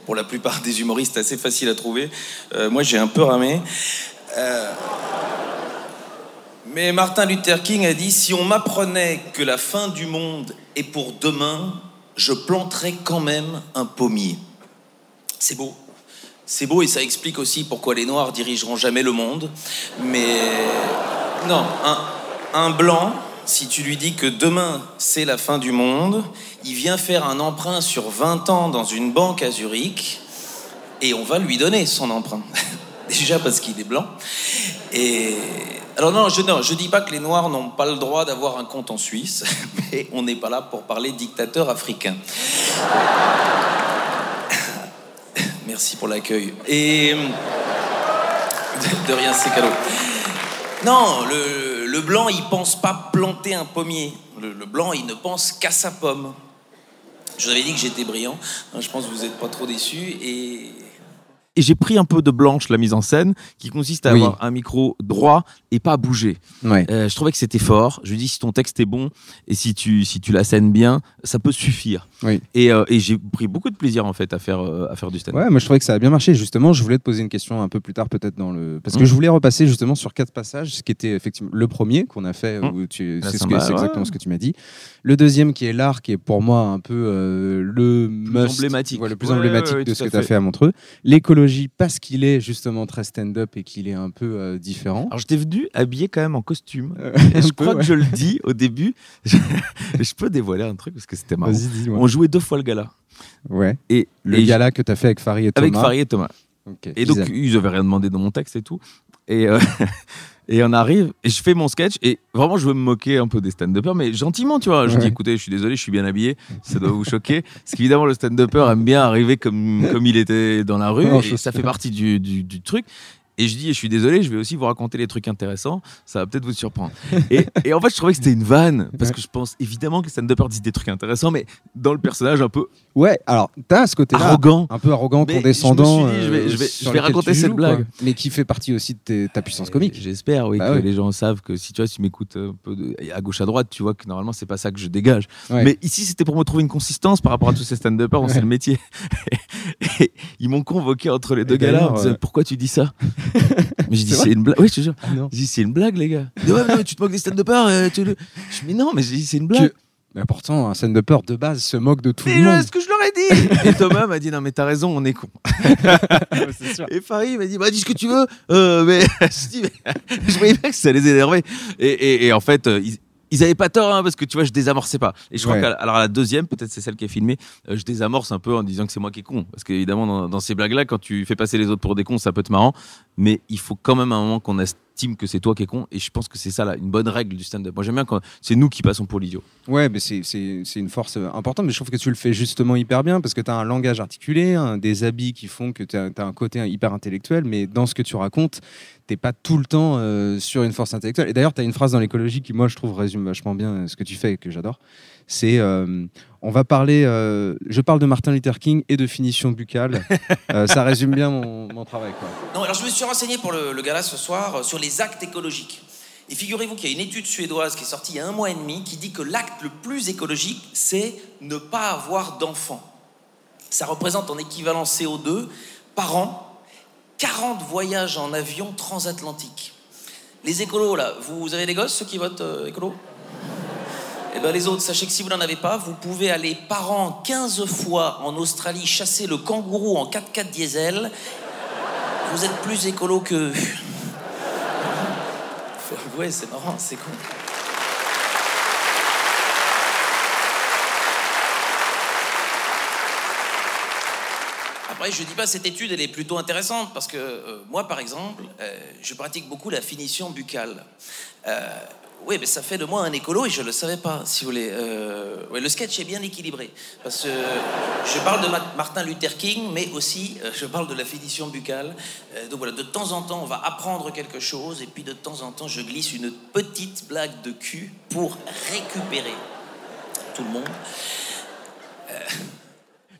Pour la plupart des humoristes, assez facile à trouver. Euh, moi, j'ai un peu ramé. Euh, Mais Martin Luther King a dit Si on m'apprenait que la fin du monde est pour demain, je planterais quand même un pommier. C'est beau. C'est beau et ça explique aussi pourquoi les Noirs dirigeront jamais le monde. Mais non, un, blanc, si tu lui dis que demain c'est la fin du monde, il vient faire un emprunt sur 20 ans dans une banque à Zurich et on va lui donner son emprunt. *laughs* Déjà parce qu'il est blanc. Et alors non, je je dis pas que les Noirs n'ont pas le droit d'avoir un compte en Suisse, *laughs* mais on n'est pas là pour parler dictateur africain. Merci pour l'accueil. Et. De, de rien, c'est cadeau. Non, le, blanc, il pense pas planter un pommier. Le, blanc, il ne pense qu'à sa pomme. Je vous avais dit que j'étais brillant. Je pense que vous n'êtes pas trop déçus. Et. Et j'ai pris un peu de blanche la mise en scène, qui consiste à Oui. avoir un micro droit et pas bouger. Ouais. Euh, je trouvais que c'était fort. Je lui dis si ton texte est bon et si tu si tu la scènes bien, ça peut suffire. Oui. Et, euh, et j'ai pris beaucoup de plaisir en fait à faire euh, à faire du stand-up. Ouais, moi je trouvais que ça a bien marché. Justement, je voulais te poser une question un peu plus tard, peut-être dans le. Parce que Mm. je voulais repasser justement sur quatre passages, ce qui était effectivement le premier qu'on a fait, Mm. où tu... La c'est ce ouais. exactement ce que tu m'as dit. Le deuxième qui est l'art, qui est pour moi un peu le must, emblématique. le plus emblématique de ce que tu as fait. fait à Montreux. L'écologie, parce qu'il est justement très stand-up et qu'il est un peu euh, différent. Alors j'étais venu habillé quand même en costume. Euh, Et je peu, crois ouais. que je le dis au début. *laughs* Je, je peux dévoiler un truc parce que c'était marrant. On jouait deux fois le gala. Ouais. Et, Le et gala que tu as fait avec Farid et Thomas. avec Farid et Thomas. Et donc, ils avaient rien demandé dans mon texte et tout. Et, euh, *laughs* et on arrive, et je fais mon sketch, et vraiment, je veux me moquer un peu des stand-uppers, mais gentiment, tu vois. Je Ouais. dis, écoutez, je suis désolé, je suis bien habillé, ça doit vous choquer. Parce qu'évidemment, le stand-upper aime bien arriver comme, comme il était dans la rue, Non, et ça fait partie du, du, du truc. Et je dis, je suis désolé, je vais aussi vous raconter les trucs intéressants, ça va peut-être vous surprendre. Et, et en fait, je trouvais que c'était une vanne, parce que je pense évidemment que les stand-uppers disent des trucs intéressants, mais dans le personnage un peu Ouais, alors, t'as ce côté-là. arrogant. Un peu arrogant, Mais je me condescendant. suis dit, je vais- euh, je vais- sur je vais lequel raconter cette joues, blague. quoi. Mais qui fait partie aussi de tes- ta puissance comique. J'espère, oui, Bah que oui. les gens savent que si tu vois, si tu m'écoutes un peu de- à gauche à droite, tu vois que normalement c'est pas ça que je dégage. Ouais. Mais ici, c'était pour me trouver une consistance par rapport à tous ces stand-uppers, on sait le *laughs* métier. *laughs* Et ils m'ont convoqué entre les deux Et gars-là disant, euh, pourquoi tu dis ça? *laughs* Mais j'ai dit C'est c'est une blague. Oui, je te jure. Ah. J'ai dit c'est une blague, les gars. Ils disent, ouais, mais non, mais tu te moques des stand-uppers. euh, tu le- Je dis mais non, mais j'ai dit c'est une blague. Mais pourtant, un scène de peur de base se moque de tout Mais le monde. ce que je leur ai dit *laughs* Et Thomas m'a dit non mais t'as raison, on est con. c'est. Et Farid m'a dit bah dis ce que tu veux. Euh, mais *laughs* je, dis, mais- je voyais bien que ça les énervait. Et, et- et en fait, euh, ils, ils avaient pas tort hein, parce que tu vois, je désamorçais pas. Et je crois qu'à alors à la deuxième, peut-être c'est celle qui est filmée, euh, je désamorce un peu en disant que c'est moi qui est con. Parce qu'évidemment, dans, dans ces blagues-là, quand tu fais passer les autres pour des cons, ça peut être marrant. Mais il faut quand même un moment qu'on estime que c'est toi qui est con. Et je pense que c'est ça là, une bonne règle du stand-up. Moi j'aime bien quand c'est nous qui passons pour l'idiot. Ouais, mais c'est- une force euh, importante, mais je trouve que tu le fais justement hyper bien parce que tu as un langage articulé, hein, des habits qui font que tu as, un côté hyper intellectuel, mais dans ce que tu racontes, t'es pas tout le temps euh, sur une force intellectuelle. Et d'ailleurs, tu as une phrase dans l'écologie qui, moi, je trouve résume vachement bien euh, ce que tu fais et que j'adore. C'est on va parler, euh, je parle de Martin Luther King et de finition buccale. *laughs* Euh, ça résume bien mon, mon travail. Quoi. Non, alors je me suis renseigné pour le, le gala ce soir euh, sur les actes écologiques. Et figurez-vous qu'il y a une étude suédoise qui est sortie il y a un mois et demi qui dit que l'acte le plus écologique, c'est ne pas avoir d'enfants. Ça représente en équivalent CO2 par an 40 voyages en avion transatlantique. Les écolos, là, vous avez des gosses, ceux qui votent euh, écolo? Eh bien, les autres, sachez que si vous n'en avez pas, vous pouvez aller par an 15 fois en Australie chasser le kangourou en 4x4 diesel vous êtes plus écolo que. Faut *laughs* avouer, c'est marrant, c'est con. Après, je dis pas cette étude, elle est plutôt intéressante parce que euh, moi, par exemple, euh, je pratique beaucoup la finition buccale. Euh, oui, mais ça fait de moi un écolo et je le savais pas, si vous voulez. Euh, le sketch est bien équilibré parce que je parle de Ma- Martin Luther King, mais aussi euh, je parle de la finition buccale. Euh, donc voilà, de temps en temps, on va apprendre quelque chose et puis de temps en temps, je glisse une petite blague de cul pour récupérer tout le monde.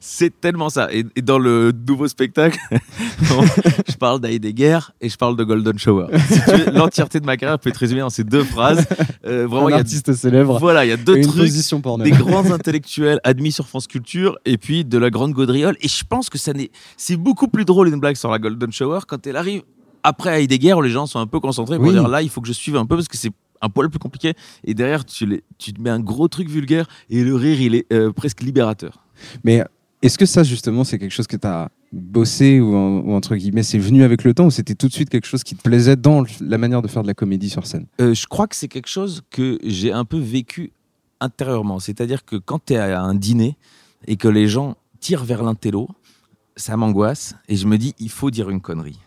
C'est tellement ça. Et, et dans le nouveau spectacle, *laughs* je parle d'Heidegger et je parle de Golden Shower. Si L'entièreté de ma carrière peut être résumée dans ces deux phrases. Euh, vraiment, un il y a, artiste célèbre voilà, il y a deux trucs. Des grands intellectuels admis sur France Culture et puis de la grande gaudriole. Et je pense que ça n'est, c'est beaucoup plus drôle une blague sur la Golden Shower quand elle arrive après Heidegger où les gens sont un peu concentrés pour Oui. dire là, il faut que je suive un peu parce que c'est un poil plus compliqué. Et derrière, tu, les, tu te mets un gros truc vulgaire et le rire, il est euh, presque libérateur. Mais est-ce que ça, justement, c'est quelque chose que tu as bossé ou, en- ou entre guillemets, c'est venu avec le temps ou c'était tout de suite quelque chose qui te plaisait dans la manière de faire de la comédie sur scène? Euh, je crois que c'est quelque chose que j'ai un peu vécu intérieurement. C'est-à-dire que quand tu es à un dîner et que les gens tirent vers l'intello, ça m'angoisse et je me dis, il faut dire une connerie.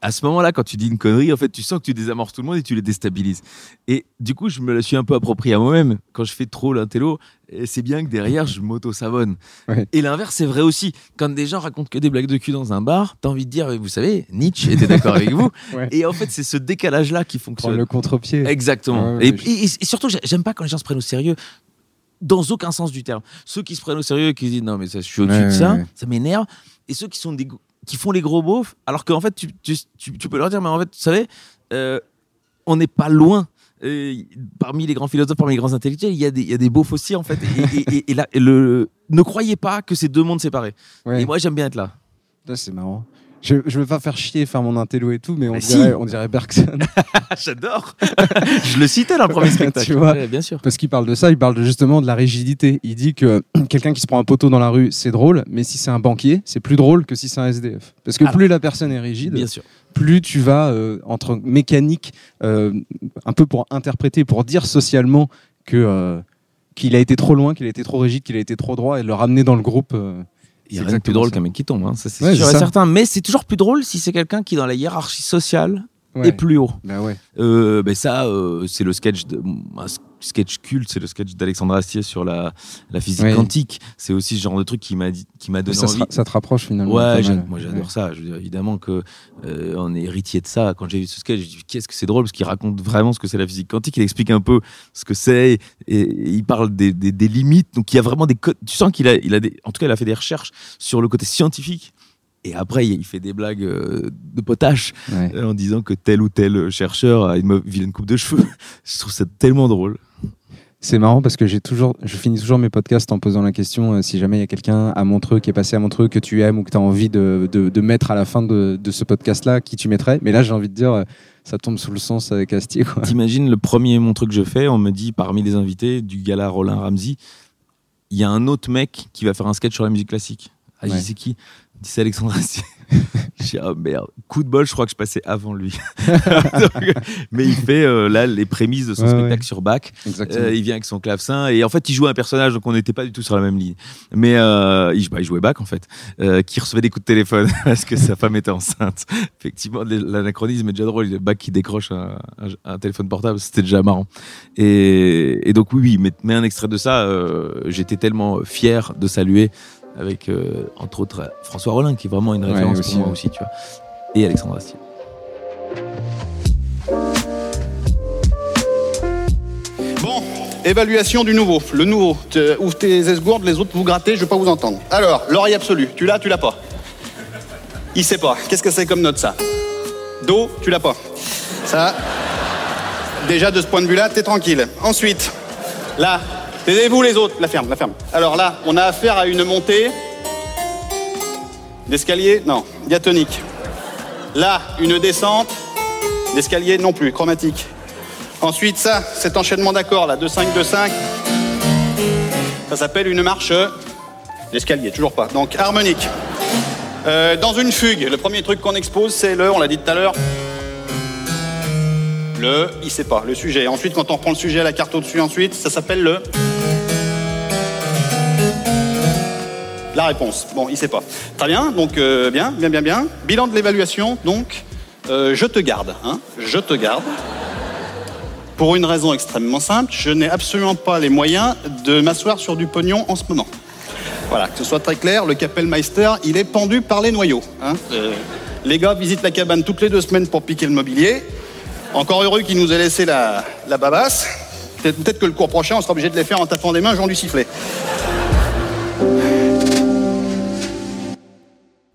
À ce moment-là, quand tu dis une connerie, en fait, tu sens que tu désamorces tout le monde et tu les déstabilises. Et du coup, je me la suis un peu approprié à moi-même. Quand je fais trop l'intello, et c'est bien que derrière, je m'auto-savonne. Ouais. Et l'inverse, c'est vrai aussi. Quand des gens racontent que des blagues de cul dans un bar, t'as envie de dire, vous savez, Nietzsche était d'accord avec vous. *laughs* Ouais. Et en fait, c'est ce décalage-là qui Prendre fonctionne. le contre-pied. Exactement. Ouais, et, je- et- et surtout, j'ai- j'aime pas quand les gens se prennent au sérieux. Dans aucun sens du terme. Ceux qui se prennent au sérieux et qui disent non, mais ça, je suis au-dessus Ouais, de ça, ouais. ça m'énerve. Et ceux qui, sont des, qui font les gros beaufs, alors qu'en fait, tu, tu, tu- tu peux leur dire, mais en fait, tu savez, euh, on n'est pas loin. Parmi les grands philosophes, parmi les grands intellectuels, il y a des, il y a des beaufs aussi, en fait. Et, et- et- et là, le, ne croyez pas que c'est deux mondes séparés. Et moi, j'aime bien être là. C'est marrant. Je, je veux pas faire chier, faire mon intello et tout, mais on, Mais dirait, si. on dirait Bergson. *laughs* *laughs* J'adore. je le citais dans le premier *laughs* spectacle. Tu vois. Ouais, bien sûr. Parce qu'il parle de ça, il parle justement de la rigidité. Il dit que *clears throat* quelqu'un qui se prend un poteau dans la rue, c'est drôle, mais si c'est un banquier, c'est plus drôle que si c'est un SDF. Parce que Alors, plus la personne est rigide, Bien sûr. plus tu vas euh, entre mécanique, euh, un peu pour interpréter, pour dire socialement que euh, qu'il a été trop loin, qu'il a été trop rigide, qu'il a été trop droit, et le ramener dans le groupe. Il y a c'est rien de plus drôle qu'un mec qui tombe, hein. ça c'est Ouais, sûr et ça. certain. Mais c'est toujours plus drôle si c'est quelqu'un qui, dans la hiérarchie sociale, Ouais. est plus haut. Bah ouais. Euh, ben ça, euh, c'est le sketch, de, sketch culte, c'est le sketch d'Alexandre Astier sur la, la physique Oui. quantique. C'est aussi ce genre de truc qui m'a dit- qui m'a donné Ça, envie. ra- ça te rapproche finalement. Ouais, moi j'adore Ouais. ça. Je veux dire, évidemment que euh, on est héritier de ça. Quand j'ai vu ce sketch, j'ai dit qu'est-ce que c'est drôle parce qu'il raconte vraiment ce que c'est la physique quantique. Il explique un peu ce que c'est et, et il parle des, des- des limites. Donc il y a vraiment des codes. Tu sens qu'il a, il a des, en tout cas, il a fait des recherches sur le côté scientifique. Et après, il fait des blagues euh, de potache Ouais. euh, en disant que tel ou tel chercheur a une vilaine coupe de cheveux. *laughs* Je trouve ça tellement drôle. C'est marrant parce que j'ai toujours, je finis toujours mes podcasts en posant la question euh, si jamais il y a quelqu'un à Montreux qui est passé à Montreux que tu aimes ou que tu as envie de, de, de mettre à la fin de, de ce podcast-là, qui tu mettrais? Mais là, j'ai envie de dire, euh, ça tombe sous le sens avec Astier. T'imagines le premier Montreux que je fais, on me dit parmi les invités du gala Roland Ramsey, il y a un autre mec qui va faire un sketch sur la musique classique. Ah, Ouais. c'est qui *laughs* dit, c'est Alexandre Astier. je dis, oh merde, coup de bol, je crois que je passais avant lui. Donc, *laughs* *laughs* mais il fait euh, là les prémices de son Ouais, spectacle ouais. sur Bach. Euh, il vient avec son clavecin et en fait il joue un personnage donc on n'était pas du tout sur la même ligne. Mais euh, il, bah, il jouait Bach en fait, qui recevait des coups de téléphone parce que sa femme était enceinte. Effectivement l'anachronisme est déjà drôle. Bach qui décroche un, un- un téléphone portable, c'était déjà marrant. Et, et donc oui, oui, mais, mais un extrait de ça, j'étais tellement fier de saluer avec euh, entre autres euh, François Rollin qui est vraiment une Ouais, référence aussi, pour moi ouais. aussi, tu vois. Et Alexandre Astier. Bon, évaluation du nouveau. Le nouveau. Te- Ouvre tes esgourdes, les autres vous grattez, je veux pas vous entendre. Alors, l'oreille absolue, tu l'as, tu l'as pas. Il sait pas. Qu'est-ce que c'est comme note ça? Do, tu l'as pas. Ça, déjà de ce point de vue-là, t'es tranquille. Ensuite, là, taisez-vous les autres. La ferme, la ferme. Alors là, on a affaire à une montée d'escalier, non, diatonique. Là, une descente d'escalier non plus, chromatique. Ensuite, ça, cet enchaînement d'accords là, 2-5, 2-5, ça s'appelle une marche d'escalier, toujours pas. Donc harmonique. Euh, dans une fugue, le premier truc qu'on expose, c'est le, on l'a dit tout à l'heure, le, il sait pas, le sujet. Ensuite, quand on reprend le sujet à la carte au-dessus, ensuite, ça s'appelle le. La réponse. Bon, il sait pas. Très bien, donc euh, bien, bien, bien, bien. Bilan de l'évaluation, donc, euh, je te garde, hein, je te garde. Pour une raison extrêmement simple, je n'ai absolument pas les moyens de m'asseoir sur du pognon en ce moment. Voilà, que ce soit très clair, le Kapellmeister, il est pendu par les noyaux. hein. Euh, les gars visitent la cabane toutes les deux semaines pour piquer le mobilier. Encore heureux qu'il nous ait laissé la, babasse. Peut-être que le cours prochain, on sera obligé de les faire en tapant des mains, Jean du sifflet.